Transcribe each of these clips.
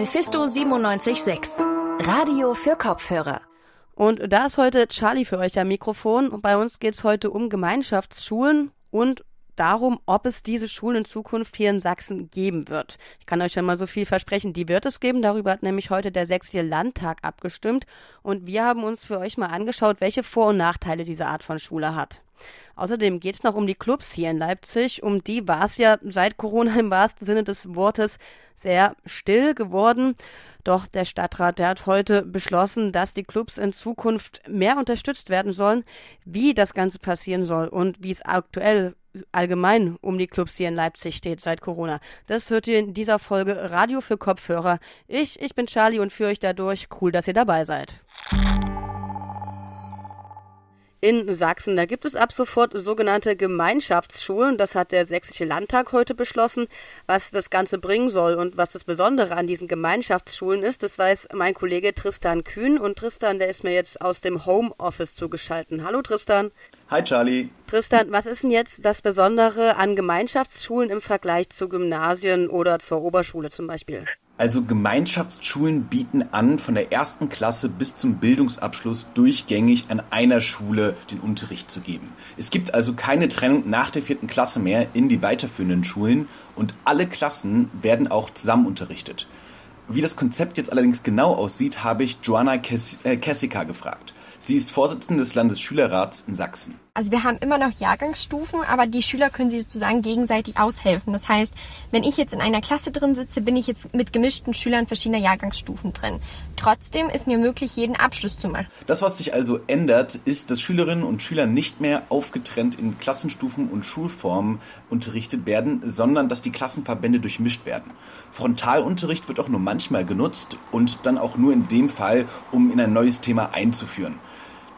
Mephisto 976, Radio für Kopfhörer. Und da ist heute Charlie für euch am Mikrofon. Und bei uns geht es heute um Gemeinschaftsschulen und darum, ob es diese Schulen in Zukunft hier in Sachsen geben wird. Ich kann euch schon mal so viel versprechen, die wird es geben. Darüber hat nämlich heute der Sächsische Landtag abgestimmt. Und wir haben uns für euch mal angeschaut, welche Vor- und Nachteile diese Art von Schule hat. Außerdem geht es noch um die Clubs hier in Leipzig. Um die war es ja seit Corona im wahrsten Sinne des Wortes sehr still geworden. Doch der Stadtrat, der hat heute beschlossen, dass die Clubs in Zukunft mehr unterstützt werden sollen. Wie das Ganze passieren soll und wie es aktuell allgemein um die Clubs hier in Leipzig steht seit Corona. Das hört ihr in dieser Folge Radio für Kopfhörer. Ich, ich bin Charlie und führe euch dadurch. Cool, dass ihr dabei seid in Sachsen. Da gibt es ab sofort sogenannte Gemeinschaftsschulen. Das hat der Sächsische Landtag heute beschlossen. Was das Ganze bringen soll und was das Besondere an diesen Gemeinschaftsschulen ist, das weiß mein Kollege Tristan Kühn. Und Tristan, der ist mir jetzt aus dem Homeoffice zugeschaltet. Hallo Tristan. Hi Charlie. Tristan, was ist denn jetzt das Besondere an Gemeinschaftsschulen im Vergleich zu Gymnasien oder zur Oberschule zum Beispiel? Also Gemeinschaftsschulen bieten an, von der ersten Klasse bis zum Bildungsabschluss durchgängig an einer Schule den Unterricht zu geben. Es gibt also keine Trennung nach der vierten Klasse mehr in die weiterführenden Schulen und alle Klassen werden auch zusammen unterrichtet. Wie das Konzept jetzt allerdings genau aussieht, habe ich Joanna äh, Kessica gefragt. Sie ist Vorsitzende des Landesschülerrats in Sachsen. Also wir haben immer noch Jahrgangsstufen, aber die Schüler können sich sozusagen gegenseitig aushelfen. Das heißt, wenn ich jetzt in einer Klasse drin sitze, bin ich jetzt mit gemischten Schülern verschiedener Jahrgangsstufen drin. Trotzdem ist mir möglich, jeden Abschluss zu machen. Das, was sich also ändert, ist, dass Schülerinnen und Schüler nicht mehr aufgetrennt in Klassenstufen und Schulformen unterrichtet werden, sondern dass die Klassenverbände durchmischt werden. Frontalunterricht wird auch nur manchmal genutzt und dann auch nur in dem Fall, um in ein neues Thema einzuführen.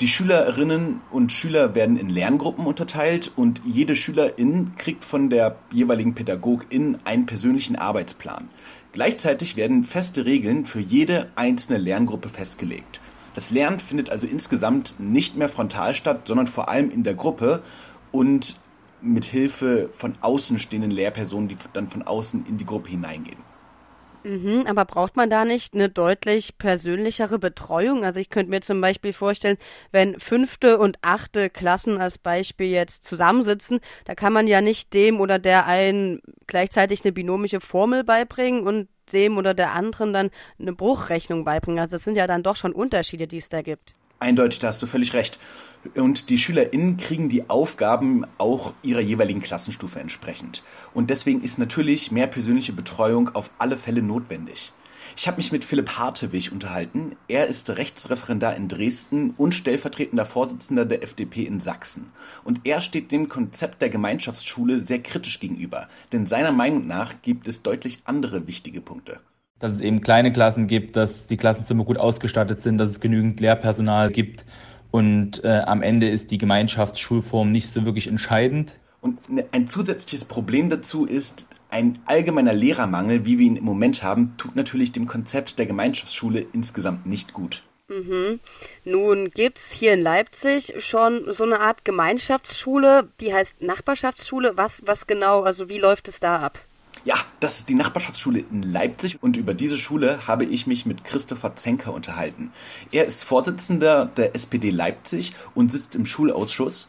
Die Schülerinnen und Schüler werden in Lerngruppen unterteilt und jede Schülerin kriegt von der jeweiligen Pädagogin einen persönlichen Arbeitsplan. Gleichzeitig werden feste Regeln für jede einzelne Lerngruppe festgelegt. Das Lernen findet also insgesamt nicht mehr frontal statt, sondern vor allem in der Gruppe und mit Hilfe von außenstehenden Lehrpersonen, die dann von außen in die Gruppe hineingehen. Mhm, aber braucht man da nicht eine deutlich persönlichere Betreuung? Also ich könnte mir zum Beispiel vorstellen, wenn fünfte und achte Klassen als Beispiel jetzt zusammensitzen, da kann man ja nicht dem oder der einen gleichzeitig eine binomische Formel beibringen und dem oder der anderen dann eine Bruchrechnung beibringen. Also das sind ja dann doch schon Unterschiede, die es da gibt. Eindeutig, da hast du völlig recht. Und die SchülerInnen kriegen die Aufgaben auch ihrer jeweiligen Klassenstufe entsprechend. Und deswegen ist natürlich mehr persönliche Betreuung auf alle Fälle notwendig. Ich habe mich mit Philipp Hartewig unterhalten. Er ist Rechtsreferendar in Dresden und stellvertretender Vorsitzender der FDP in Sachsen. Und er steht dem Konzept der Gemeinschaftsschule sehr kritisch gegenüber. Denn seiner Meinung nach gibt es deutlich andere wichtige Punkte dass es eben kleine Klassen gibt, dass die Klassenzimmer gut ausgestattet sind, dass es genügend Lehrpersonal gibt. Und äh, am Ende ist die Gemeinschaftsschulform nicht so wirklich entscheidend. Und ne, ein zusätzliches Problem dazu ist, ein allgemeiner Lehrermangel, wie wir ihn im Moment haben, tut natürlich dem Konzept der Gemeinschaftsschule insgesamt nicht gut. Mhm. Nun gibt es hier in Leipzig schon so eine Art Gemeinschaftsschule, die heißt Nachbarschaftsschule. Was, was genau, also wie läuft es da ab? Ja, das ist die Nachbarschaftsschule in Leipzig und über diese Schule habe ich mich mit Christopher Zenker unterhalten. Er ist Vorsitzender der SPD Leipzig und sitzt im Schulausschuss.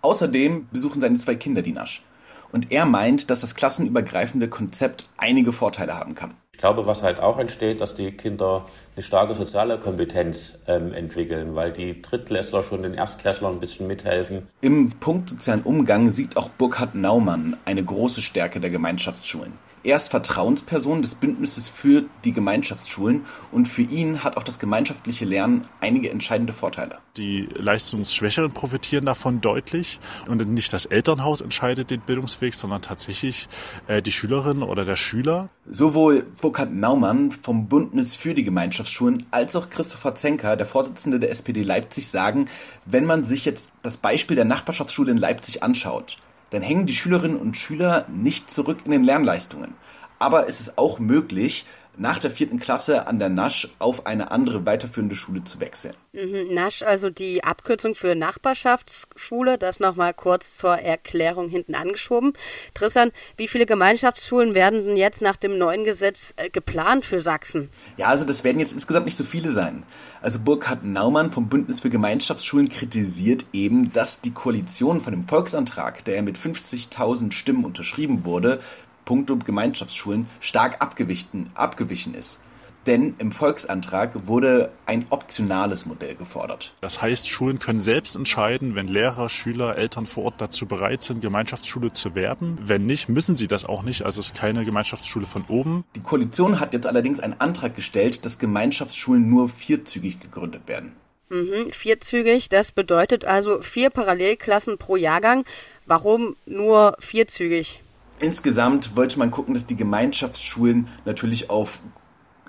Außerdem besuchen seine zwei Kinder die Nasch. Und er meint, dass das klassenübergreifende Konzept einige Vorteile haben kann glaube, was halt auch entsteht, dass die Kinder eine starke soziale Kompetenz ähm, entwickeln, weil die Drittklässler schon den Erstklässlern ein bisschen mithelfen. Im Punkt sozialen Umgang sieht auch Burkhard Naumann eine große Stärke der Gemeinschaftsschulen. Er ist Vertrauensperson des Bündnisses für die Gemeinschaftsschulen und für ihn hat auch das gemeinschaftliche Lernen einige entscheidende Vorteile. Die Leistungsschwächeren profitieren davon deutlich und nicht das Elternhaus entscheidet den Bildungsweg, sondern tatsächlich äh, die Schülerin oder der Schüler. Sowohl Burkhard Naumann vom Bündnis für die Gemeinschaftsschulen als auch Christopher Zenker, der Vorsitzende der SPD Leipzig, sagen, wenn man sich jetzt das Beispiel der Nachbarschaftsschule in Leipzig anschaut, dann hängen die Schülerinnen und Schüler nicht zurück in den Lernleistungen. Aber es ist auch möglich, nach der vierten Klasse an der Nasch auf eine andere weiterführende Schule zu wechseln. Mhm, Nasch, also die Abkürzung für Nachbarschaftsschule, das nochmal kurz zur Erklärung hinten angeschoben. Tristan, wie viele Gemeinschaftsschulen werden denn jetzt nach dem neuen Gesetz äh, geplant für Sachsen? Ja, also das werden jetzt insgesamt nicht so viele sein. Also Burkhard Naumann vom Bündnis für Gemeinschaftsschulen kritisiert eben, dass die Koalition von dem Volksantrag, der mit 50.000 Stimmen unterschrieben wurde, puncto Gemeinschaftsschulen stark abgewichen, abgewichen ist. Denn im Volksantrag wurde ein optionales Modell gefordert. Das heißt, Schulen können selbst entscheiden, wenn Lehrer, Schüler, Eltern vor Ort dazu bereit sind, Gemeinschaftsschule zu werden. Wenn nicht, müssen sie das auch nicht. Also es ist keine Gemeinschaftsschule von oben. Die Koalition hat jetzt allerdings einen Antrag gestellt, dass Gemeinschaftsschulen nur vierzügig gegründet werden. Mhm, vierzügig, das bedeutet also vier Parallelklassen pro Jahrgang. Warum nur vierzügig? Insgesamt wollte man gucken, dass die Gemeinschaftsschulen natürlich auf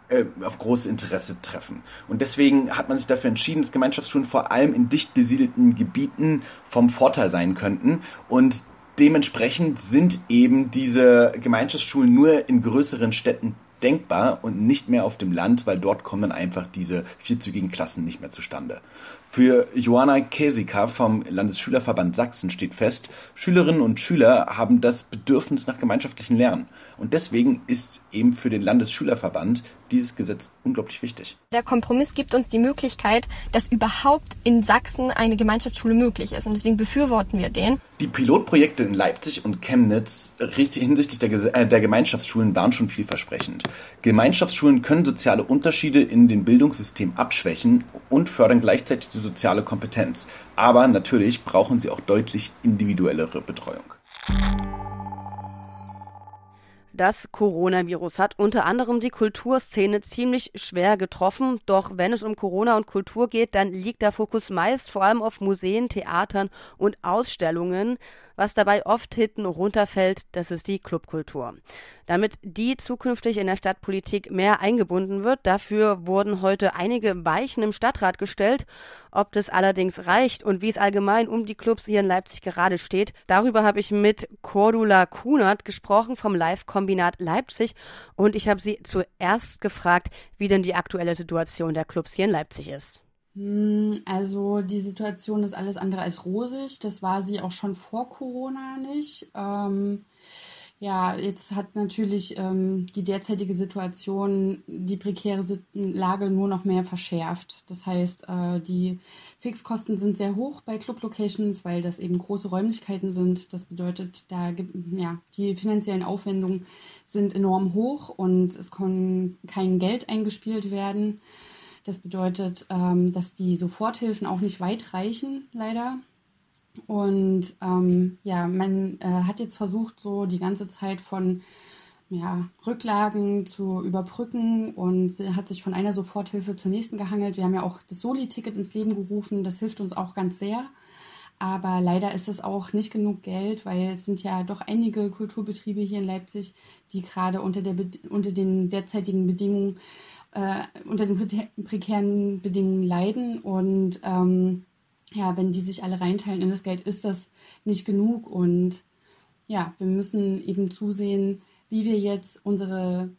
äh, auf großes Interesse treffen. Und deswegen hat man sich dafür entschieden, dass Gemeinschaftsschulen vor allem in dicht besiedelten Gebieten vom Vorteil sein könnten. Und dementsprechend sind eben diese Gemeinschaftsschulen nur in größeren Städten denkbar und nicht mehr auf dem Land, weil dort kommen dann einfach diese vierzügigen Klassen nicht mehr zustande. Für Johanna Käsika vom Landesschülerverband Sachsen steht fest, Schülerinnen und Schüler haben das Bedürfnis nach gemeinschaftlichen Lernen. Und deswegen ist eben für den Landesschülerverband dieses Gesetz unglaublich wichtig. Der Kompromiss gibt uns die Möglichkeit, dass überhaupt in Sachsen eine Gemeinschaftsschule möglich ist. Und deswegen befürworten wir den. Die Pilotprojekte in Leipzig und Chemnitz hinsichtlich der, äh, der Gemeinschaftsschulen waren schon vielversprechend. Gemeinschaftsschulen können soziale Unterschiede in den Bildungssystem abschwächen und fördern gleichzeitig die soziale Kompetenz. Aber natürlich brauchen sie auch deutlich individuellere Betreuung. Das Coronavirus hat unter anderem die Kulturszene ziemlich schwer getroffen. Doch wenn es um Corona und Kultur geht, dann liegt der Fokus meist vor allem auf Museen, Theatern und Ausstellungen. Was dabei oft hinten runterfällt, das ist die Clubkultur. Damit die zukünftig in der Stadtpolitik mehr eingebunden wird, dafür wurden heute einige Weichen im Stadtrat gestellt. Ob das allerdings reicht und wie es allgemein um die Clubs hier in Leipzig gerade steht, darüber habe ich mit Cordula Kunert gesprochen vom Live-Kombinat Leipzig und ich habe sie zuerst gefragt, wie denn die aktuelle Situation der Clubs hier in Leipzig ist. Hm, also die Situation ist alles andere als rosig. Das war sie auch schon vor Corona nicht. Ähm, ja, jetzt hat natürlich ähm, die derzeitige Situation die prekäre Lage nur noch mehr verschärft. Das heißt, äh, die Fixkosten sind sehr hoch bei Club-Locations, weil das eben große Räumlichkeiten sind. Das bedeutet, da gibt, ja, die finanziellen Aufwendungen sind enorm hoch und es kann kein Geld eingespielt werden. Das bedeutet, ähm, dass die Soforthilfen auch nicht weit reichen, leider. Und ähm, ja, man äh, hat jetzt versucht, so die ganze Zeit von ja, Rücklagen zu überbrücken und hat sich von einer Soforthilfe zur nächsten gehangelt. Wir haben ja auch das Soli-Ticket ins Leben gerufen. Das hilft uns auch ganz sehr. Aber leider ist es auch nicht genug Geld, weil es sind ja doch einige Kulturbetriebe hier in Leipzig, die gerade unter, der, unter den derzeitigen Bedingungen äh, unter den prekären Bedingungen leiden. Und ähm, ja, wenn die sich alle reinteilen in das Geld, ist das nicht genug. Und ja, wir müssen eben zusehen, wie wir jetzt unsere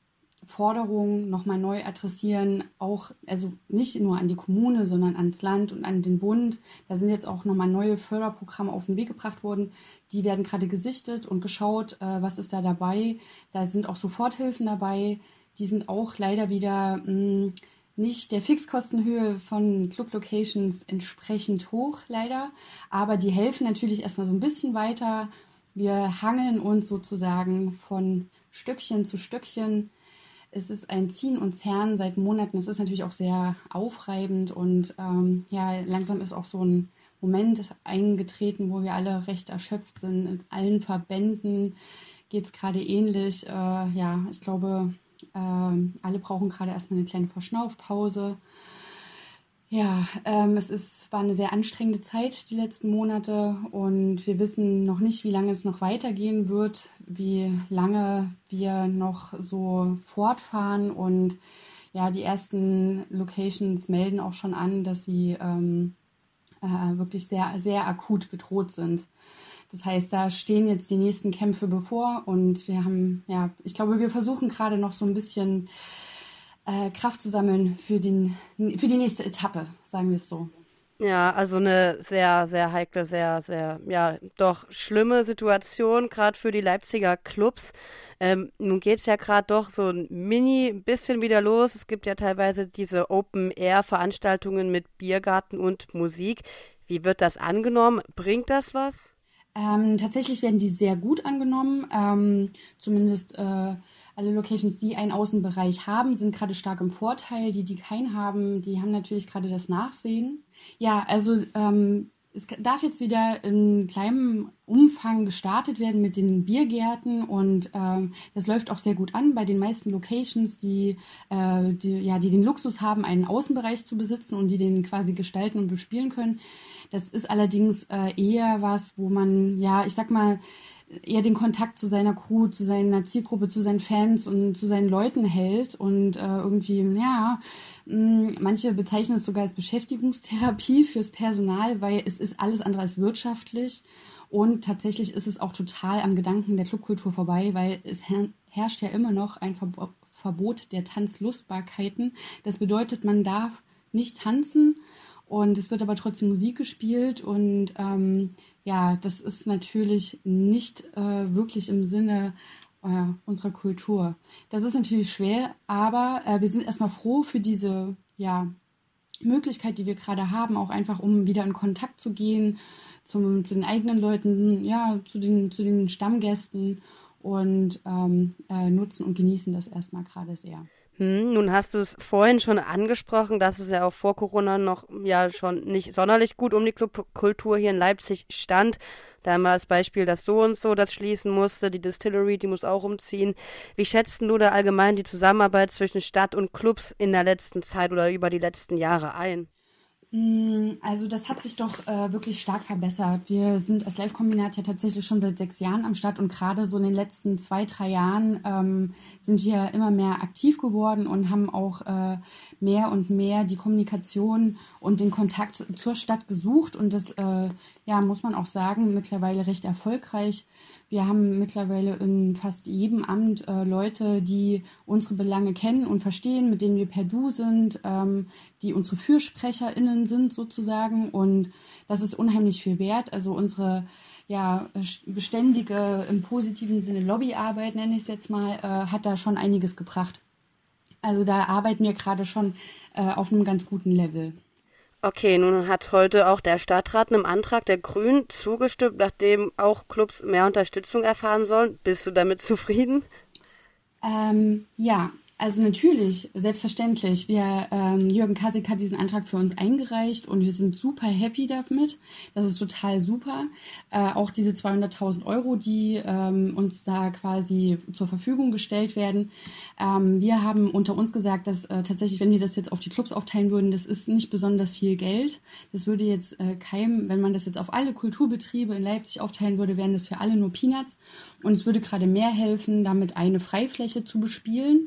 Forderungen nochmal neu adressieren, auch, also nicht nur an die Kommune, sondern ans Land und an den Bund. Da sind jetzt auch nochmal neue Förderprogramme auf den Weg gebracht worden. Die werden gerade gesichtet und geschaut, äh, was ist da dabei. Da sind auch Soforthilfen dabei die sind auch leider wieder mh, mm, nicht der Fixkostenhöhe von Club Locations entsprechend hoch, leider. Aber die helfen natürlich erstmal so ein bisschen weiter. Wir hangeln uns sozusagen von Stückchen zu Stückchen. Es ist ein Ziehen und Zerren seit Monaten. Es ist natürlich auch sehr aufreibend und ähm, ja, langsam ist auch so ein Moment eingetreten, wo wir alle recht erschöpft sind. In allen Verbänden geht es gerade ähnlich. Äh, ja, ich glaube, ähm, alle brauchen gerade erstmal eine kleine Verschnaufpause. Ja, ähm, es ist, war eine sehr anstrengende Zeit die letzten Monate und wir wissen noch nicht, wie lange es noch weitergehen wird, wie lange wir noch so fortfahren und ja, die ersten Locations melden auch schon an, dass sie ähm, äh, wirklich sehr, sehr akut bedroht sind. Das heißt, da stehen jetzt die nächsten Kämpfe bevor und wir haben, ja, ich glaube, wir versuchen gerade noch so ein bisschen äh, Kraft zu sammeln für, den, für die nächste Etappe, sagen wir es so. Ja, also eine sehr, sehr heikle, sehr, sehr, ja, doch schlimme Situation, gerade für die Leipziger Clubs. Ähm, nun geht es ja gerade doch so ein mini bisschen wieder los. Es gibt ja teilweise diese Open-Air-Veranstaltungen mit Biergarten und Musik. Wie wird das angenommen? Bringt das was? Ähm, tatsächlich werden die sehr gut angenommen. Ähm, zumindest äh, alle Locations, die einen Außenbereich haben, sind gerade stark im Vorteil. Die, die keinen haben, die haben natürlich gerade das Nachsehen. Ja, also ähm, es darf jetzt wieder in kleinem Umfang gestartet werden mit den Biergärten und ähm, das läuft auch sehr gut an bei den meisten Locations, die, äh, die, ja, die den Luxus haben, einen Außenbereich zu besitzen und die den quasi gestalten und bespielen können. Das ist allerdings äh, eher was, wo man, ja, ich sag mal, eher den Kontakt zu seiner Crew, zu seiner Zielgruppe, zu seinen Fans und zu seinen Leuten hält und äh, irgendwie, ja, mh, mm, manche bezeichnen es sogar als Beschäftigungstherapie fürs Personal, weil es ist alles andere als wirtschaftlich und tatsächlich ist es auch total am Gedanken der Clubkultur vorbei, weil es herrscht ja immer noch ein Verbot der Tanzlustbarkeiten. Das bedeutet, man darf nicht tanzen und es wird aber trotzdem Musik gespielt und ähm, ja, das ist natürlich nicht äh, wirklich im Sinne äh, unserer Kultur. Das ist natürlich schwer, aber äh, wir sind erstmal froh für diese ja, Möglichkeit, die wir gerade haben, auch einfach um wieder in Kontakt zu gehen zum, zu den eigenen Leuten, ja, zu den, zu den Stammgästen und ähm, äh, nutzen und genießen das erstmal gerade sehr. Hm, nun hast du es vorhin schon angesprochen, dass es ja auch vor Corona noch ja schon nicht sonderlich gut um die Clubkultur hier in Leipzig stand. Da haben wir als Beispiel das so und so, das schließen musste, die Distillery, die muss auch umziehen. Wie schätzt du da allgemein die Zusammenarbeit zwischen Stadt und Clubs in der letzten Zeit oder über die letzten Jahre ein? Mm, also das hat sich doch äh, wirklich stark verbessert. Wir sind als Live-Kombinat ja tatsächlich schon seit sechs Jahren am Start und gerade so in den letzten zwei, drei Jahren ähm, sind wir immer mehr aktiv geworden und haben auch äh, mehr und mehr die Kommunikation und den Kontakt zur Stadt gesucht und das, äh, ja, muss man auch sagen, mittlerweile recht erfolgreich. Wir haben mittlerweile in fast jedem Amt äh, Leute, die unsere Belange kennen und verstehen, mit denen wir per Du sind, ähm, die unsere FürsprecherInnen sind sozusagen. Und das ist unheimlich viel wert. Also unsere ja, beständige, im positiven Sinne Lobbyarbeit, nenne ich es jetzt mal, äh, hat da schon einiges gebracht. Also da arbeiten wir gerade schon äh, auf einem ganz guten Level. Okay, nun hat heute auch der Stadtrat einem Antrag der Grünen zugestimmt, nachdem auch Clubs mehr Unterstützung erfahren sollen. Bist du damit zufrieden? Ähm, ja, also natürlich, selbstverständlich. Wir, ähm, Jürgen Kasik hat diesen Antrag für uns eingereicht und wir sind super happy damit. Das ist total super. Äh, auch diese 200.000 Euro, die ähm, uns da quasi zur Verfügung gestellt werden. Ähm, wir haben unter uns gesagt, dass äh, tatsächlich, wenn wir das jetzt auf die Clubs aufteilen würden, das ist nicht besonders viel Geld. Das würde jetzt äh, keinem, wenn man das jetzt auf alle Kulturbetriebe in Leipzig aufteilen würde, wären das für alle nur Peanuts. Und es würde gerade mehr helfen, damit eine Freifläche zu bespielen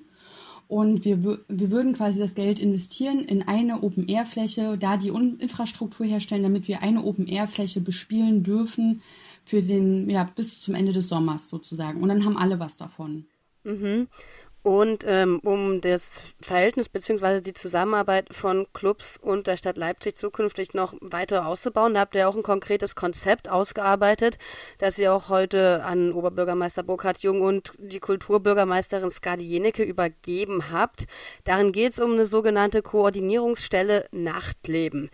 und wir, wir würden quasi das Geld investieren in eine Open-Air-Fläche, da die Infrastruktur herstellen, damit wir eine Open-Air-Fläche bespielen dürfen für den, ja, bis zum Ende des Sommers sozusagen. Und dann haben alle was davon. Mhm. Und ähm, um das Verhältnis bzw. die Zusammenarbeit von Clubs und der Stadt Leipzig zukünftig noch weiter auszubauen, da habt ihr auch ein konkretes Konzept ausgearbeitet, das ihr auch heute an Oberbürgermeister Burkhard Jung und die Kulturbürgermeisterin Skadi Jenecke übergeben habt. Darin geht es um eine sogenannte Koordinierungsstelle Nachtleben.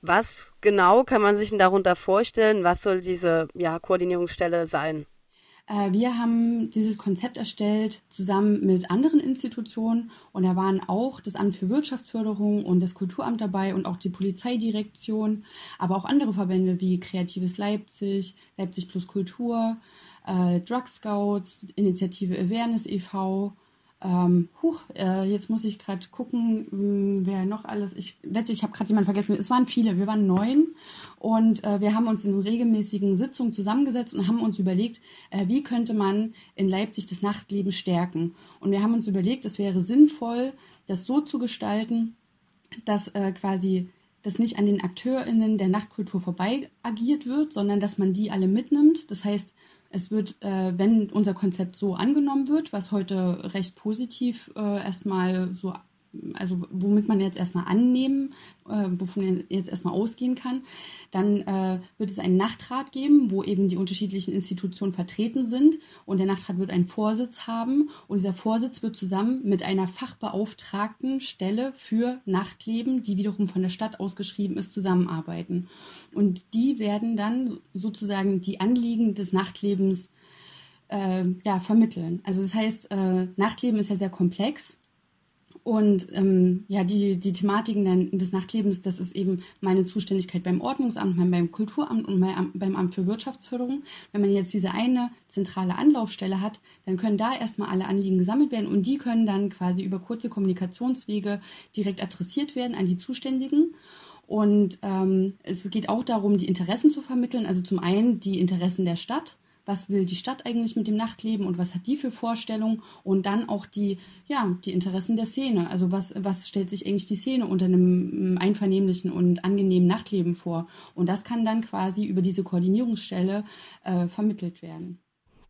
Was genau kann man sich denn darunter vorstellen? Was soll diese ja, Koordinierungsstelle sein? Äh, wir haben dieses Konzept erstellt zusammen mit anderen Institutionen und da waren auch das Amt für Wirtschaftsförderung und das Kulturamt dabei und auch die Polizeidirektion, aber auch andere Verbände wie Kreatives Leipzig, Leipzig plus Kultur, äh, Drug Scouts, Initiative Awareness e.V., ähm, huch, äh, jetzt muss ich gerade gucken, mh, hm, wer noch alles. Ich wette, ich habe gerade jemanden vergessen. Es waren viele, wir waren neun und äh, wir haben uns in regelmäßigen Sitzungen zusammengesetzt und haben uns überlegt, äh, wie könnte man in Leipzig das Nachtleben stärken. Und wir haben uns überlegt, es wäre sinnvoll, das so zu gestalten, dass äh, quasi dass nicht an den AkteurInnen der Nachtkultur vorbei agiert wird, sondern dass man die alle mitnimmt. Das heißt, es wird, äh, wenn unser Konzept so angenommen wird, was heute recht positiv äh, erstmal so also womit man jetzt erstmal annehmen, äh, wovon man jetzt erstmal ausgehen kann. Dann äh, wird es einen Nachtrat geben, wo eben die unterschiedlichen Institutionen vertreten sind. Und der Nachtrat wird einen Vorsitz haben. Und dieser Vorsitz wird zusammen mit einer fachbeauftragten Stelle für Nachtleben, die wiederum von der Stadt ausgeschrieben ist, zusammenarbeiten. Und die werden dann sozusagen die Anliegen des Nachtlebens äh, ja, vermitteln. Also das heißt, äh, Nachtleben ist ja sehr komplex und ähm, ja, die, die Thematiken des Nachtlebens, das ist eben meine Zuständigkeit beim Ordnungsamt, beim Kulturamt und beim Amt für Wirtschaftsförderung. Wenn man jetzt diese eine zentrale Anlaufstelle hat, dann können da erstmal alle Anliegen gesammelt werden und die können dann quasi über kurze Kommunikationswege direkt adressiert werden an die Zuständigen. Und ähm, es geht auch darum, die Interessen zu vermitteln. Also zum einen die Interessen der Stadt was will die Stadt eigentlich mit dem Nachtleben und was hat die für Vorstellungen und dann auch die, ja, die Interessen der Szene. Also was, was stellt sich eigentlich die Szene unter einem mm, einvernehmlichen und angenehmen Nachtleben vor? Und das kann dann quasi über diese Koordinierungsstelle äh, vermittelt werden.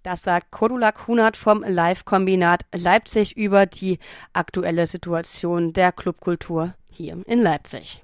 Das sagt Cordula Kunert vom Live-Kombinat Leipzig über die aktuelle Situation der Clubkultur hier in Leipzig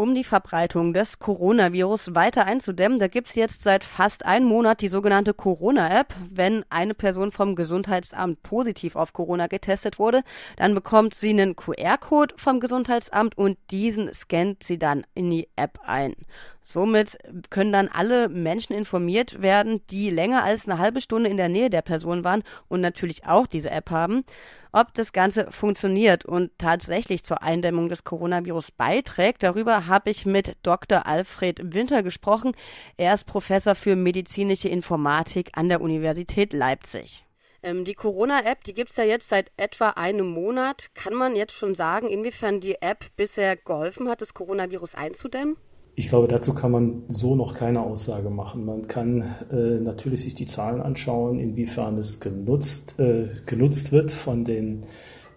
um die Verbreitung des Coronavirus weiter einzudämmen. Da gibt es jetzt seit fast einem Monat die sogenannte Corona-App. Wenn eine Person vom Gesundheitsamt positiv auf Corona getestet wurde, dann bekommt sie einen QR-Code vom Gesundheitsamt und diesen scannt sie dann in die App ein. Somit können dann alle Menschen informiert werden, die länger als eine halbe Stunde in der Nähe der Person waren und natürlich auch diese App haben, ob das Ganze funktioniert und tatsächlich zur Eindämmung des Coronavirus beiträgt. Darüber habe ich mit Dr. Alfred Winter gesprochen. Er ist Professor für medizinische Informatik an der Universität Leipzig. Ähm, die Corona-App, die gibt es ja jetzt seit etwa einem Monat. Kann man jetzt schon sagen, inwiefern die App bisher geholfen hat, das Coronavirus einzudämmen? Ich glaube, dazu kann man so noch keine Aussage machen. Man kann äh, natürlich sich die Zahlen anschauen, inwiefern es genutzt, äh, genutzt wird von den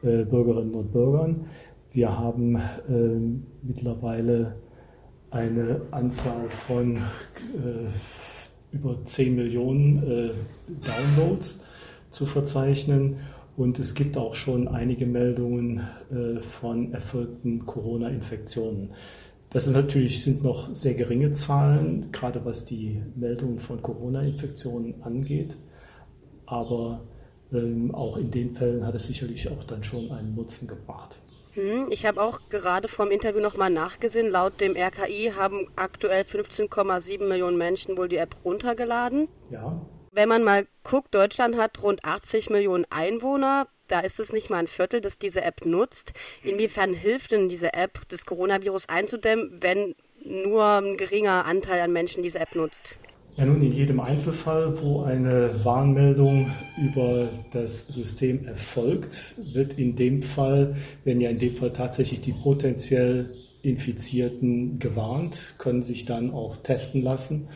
äh, Bürgerinnen und Bürgern. Wir haben ähm, mittlerweile eine Anzahl von äh, über 10 Millionen äh, Downloads zu verzeichnen. Und es gibt auch schon einige Meldungen äh, von erfolgten Corona-Infektionen. Das sind natürlich sind noch sehr geringe Zahlen, gerade was die Meldungen von Corona-Infektionen angeht. Aber ähm, auch in den Fällen hat es sicherlich auch dann schon einen Nutzen gebracht. Hm, ich habe auch gerade vom Interview nochmal nachgesehen. Laut dem RKI haben aktuell 15,7 Millionen Menschen wohl die App runtergeladen. Ja. Wenn man mal guckt, Deutschland hat rund 80 Millionen Einwohner da ist es nicht mal ein Viertel, das diese App nutzt. Inwiefern hilft denn diese App, das Coronavirus einzudämmen, wenn nur ein geringer Anteil an Menschen diese App nutzt? Ja, nun, in jedem Einzelfall, wo eine Warnmeldung über das System erfolgt, wird in dem Fall, wenn ja in dem Fall tatsächlich die potenziell Infizierten gewarnt, können sich dann auch testen lassen.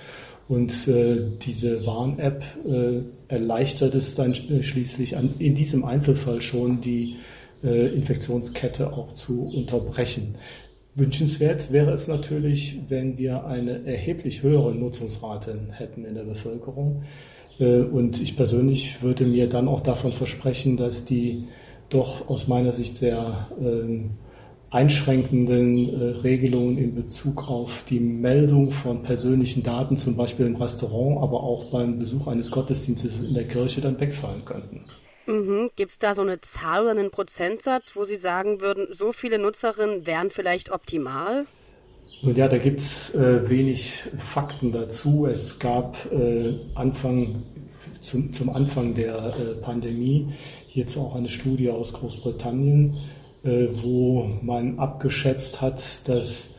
Und äh, diese Warn-App äh, erleichtert es dann schließlich an, in diesem Einzelfall schon die äh, Infektionskette auch zu unterbrechen. Wünschenswert wäre es natürlich, wenn wir eine erheblich höhere Nutzungsrate hätten in der Bevölkerung. Äh, und ich persönlich würde mir dann auch davon versprechen, dass die doch aus meiner Sicht sehr ähm, einschränkenden äh, Regelungen in Bezug auf die Meldung von persönlichen Daten, zum Beispiel im Restaurant, aber auch beim Besuch eines Gottesdienstes in der Kirche dann wegfallen könnten. Mhm. Gibt es da so eine Zahl oder einen Prozentsatz, wo Sie sagen würden, so viele Nutzerinnen wären vielleicht optimal? Nun ja, da gibt es äh, wenig Fakten dazu. Es gab äh, Anfang, zum, zum Anfang der äh, Pandemie hierzu auch eine Studie aus Großbritannien, wo man abgeschätzt hat, dass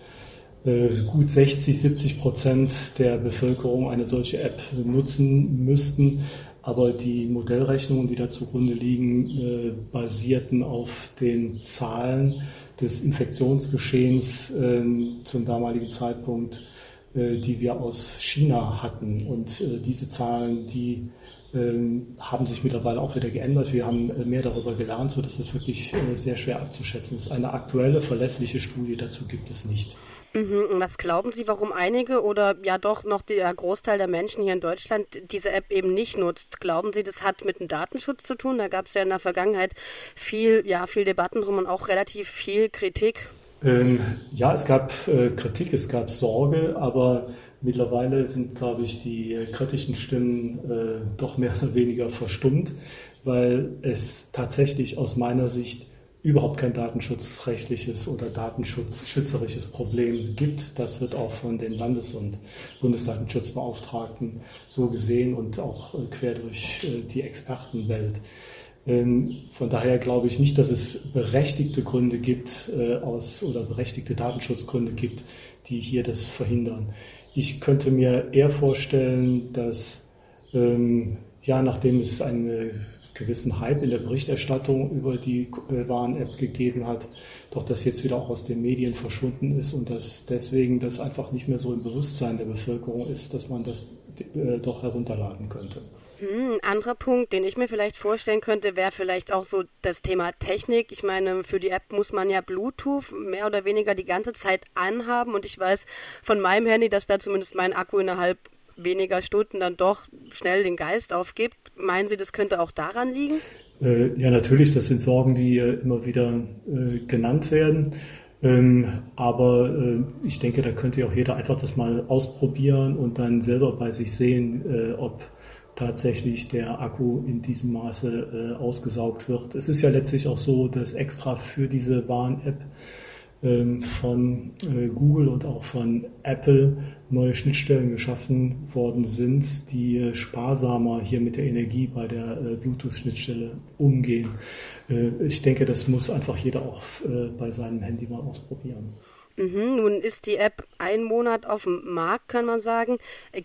äh, gut 60, 70 Prozent der Bevölkerung eine solche App nutzen müssten. Aber die Modellrechnungen, die da zugrunde liegen, äh, basierten auf den Zahlen des Infektionsgeschehens ähm, zum damaligen Zeitpunkt, die wir aus China hatten. Und diese Zahlen, die haben sich mittlerweile auch wieder geändert. Wir haben äh, mehr darüber gelernt, sodass es wirklich äh, sehr schwer abzuschätzen ist. Eine aktuelle, verlässliche Studie dazu gibt es nicht. Mhm. Was glauben Sie, warum einige oder ja doch noch der Großteil der Menschen hier in Deutschland diese App eben nicht nutzt? Glauben Sie, das hat mit dem Datenschutz zu tun? Da gab es ja in der Vergangenheit viel, ja, viel Debatten drum und auch relativ viel Kritik. Ähm, ja, es gab äh, Kritik, es gab Sorge, aber mittlerweile sind, glaube ich, die äh, kritischen Stimmen äh, doch mehr oder weniger verstummt, weil es tatsächlich aus meiner Sicht überhaupt kein datenschutzrechtliches oder datenschutzschützerisches Problem gibt. Das wird auch von den Landes- und Bundesdatenschutzbeauftragten so gesehen und auch äh, quer durch äh, die Expertenwelt. Ähm, von daher glaube ich nicht, dass es berechtigte Gründe gibt aus oder berechtigte Datenschutzgründe gibt, die hier das verhindern. Ich könnte mir eher vorstellen, dass ähm, ja, nachdem es einen gewissen Hype in der Berichterstattung über die äh, Warn-App gegeben hat, doch das jetzt wieder auch aus den Medien verschwunden ist und dass deswegen das einfach nicht mehr so im Bewusstsein der Bevölkerung ist, dass man das äh, doch herunterladen könnte. Hm, ein anderer Punkt, den ich mir vielleicht vorstellen könnte, wäre vielleicht auch so das Thema Technik. Ich meine, für die App muss man ja Bluetooth mehr oder weniger die ganze Zeit anhaben und ich weiß von meinem Handy, dass da zumindest mein Akku innerhalb weniger Stunden dann doch schnell den Geist aufgibt. Meinen Sie, das könnte auch daran liegen? Äh, ja, natürlich, das sind Sorgen, die äh, immer wieder äh, genannt werden. Ähm, aber äh, ich denke, da könnte auch jeder einfach das mal ausprobieren und dann selber bei sich sehen, äh, ob tatsächlich der Akku in diesem Maße äh, ausgesaugt wird. Es ist ja letztlich auch so, dass extra für diese Warn-App ähm, von äh, Google und auch von Apple neue Schnittstellen geschaffen worden sind, die äh, sparsamer hier mit der Energie bei der äh, Bluetooth-Schnittstelle umgehen. Ich denke, das muss einfach jeder auch bei seinem Handy mal ausprobieren. Mhm, nun ist die App ein Monat auf dem Markt, kann man sagen.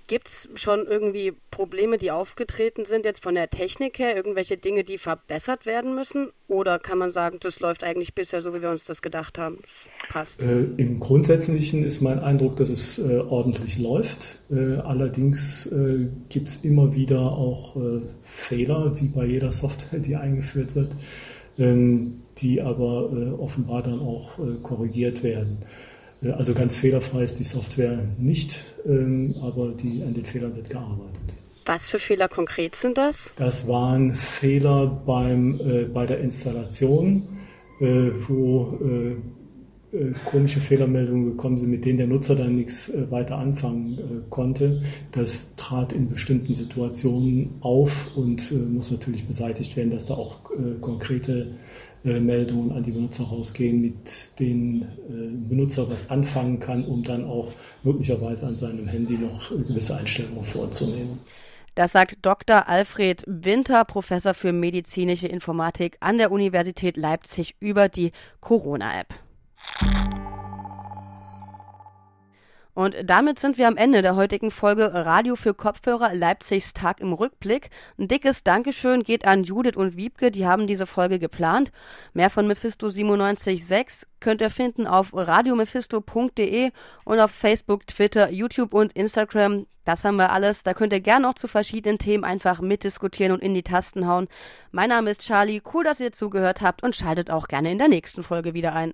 Gibt es schon irgendwie Probleme, die aufgetreten sind, jetzt von der Technik her, irgendwelche Dinge, die verbessert werden müssen? Oder kann man sagen, das läuft eigentlich bisher so, wie wir uns das gedacht haben? Das passt. Äh, Im Grundsätzlichen ist mein Eindruck, dass es äh, ordentlich läuft. Äh, allerdings äh, gibt es immer wieder auch äh, Fehler, wie bei jeder Software, die eingeführt wird. Ähm, die aber äh, offenbar dann auch äh, korrigiert werden. Äh, also ganz fehlerfrei ist die Software nicht, ähm, aber die, an den Fehlern wird gearbeitet. Was für Fehler konkret sind das? Das waren Fehler beim, äh, bei der Installation, äh, wo äh, chronische Fehlermeldungen gekommen sind, mit denen der Nutzer dann nichts weiter anfangen konnte. Das trat in bestimmten Situationen auf und muss natürlich beseitigt werden, dass da auch konkrete Meldungen an die Benutzer rausgehen, mit denen Benutzer was anfangen kann, um dann auch möglicherweise an seinem Handy noch gewisse Einstellungen vorzunehmen. Das sagt Dr. Alfred Winter, Professor für medizinische Informatik an der Universität Leipzig über die Corona-App. Und damit sind wir am Ende der heutigen Folge Radio für Kopfhörer Leipzigs Tag im Rückblick. Ein dickes Dankeschön geht an Judith und Wiebke, die haben diese Folge geplant. Mehr von Mephisto 97.6 könnt ihr finden auf radiomephisto.de und auf Facebook, Twitter, YouTube und Instagram. Das haben wir alles. Da könnt ihr gerne auch zu verschiedenen Themen einfach mitdiskutieren und in die Tasten hauen. Mein Name ist Charlie. Cool, dass ihr zugehört habt und schaltet auch gerne in der nächsten Folge wieder ein.